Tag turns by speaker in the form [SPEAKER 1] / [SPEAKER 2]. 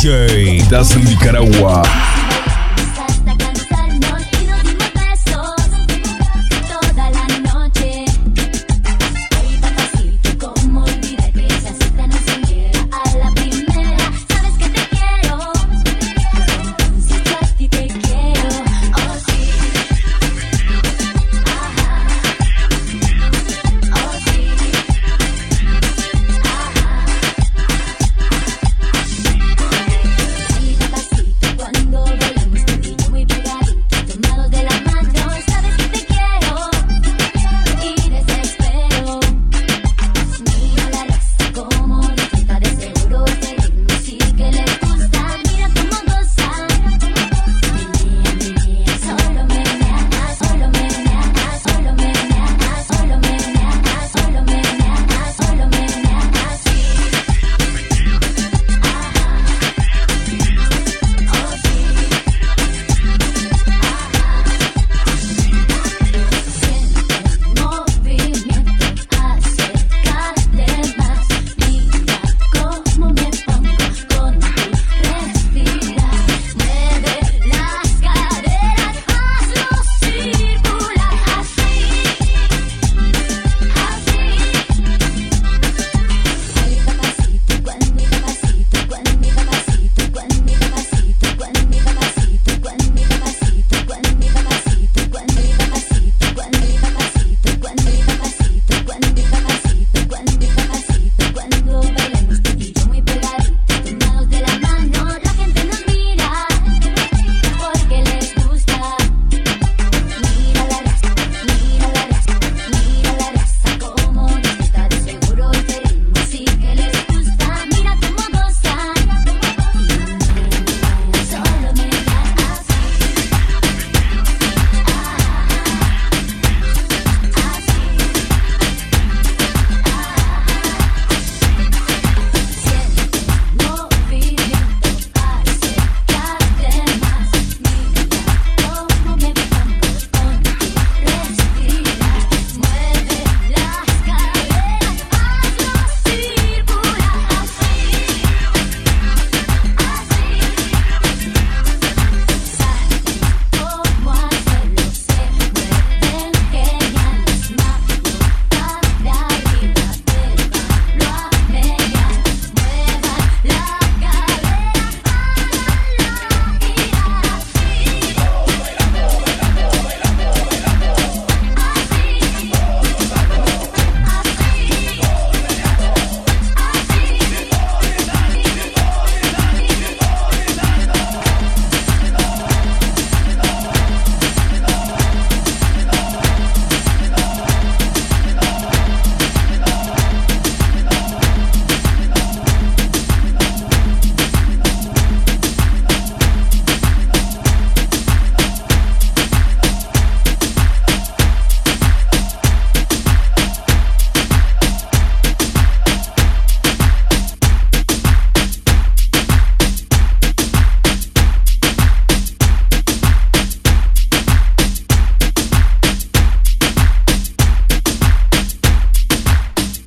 [SPEAKER 1] DJ Dazzle Nicaragua.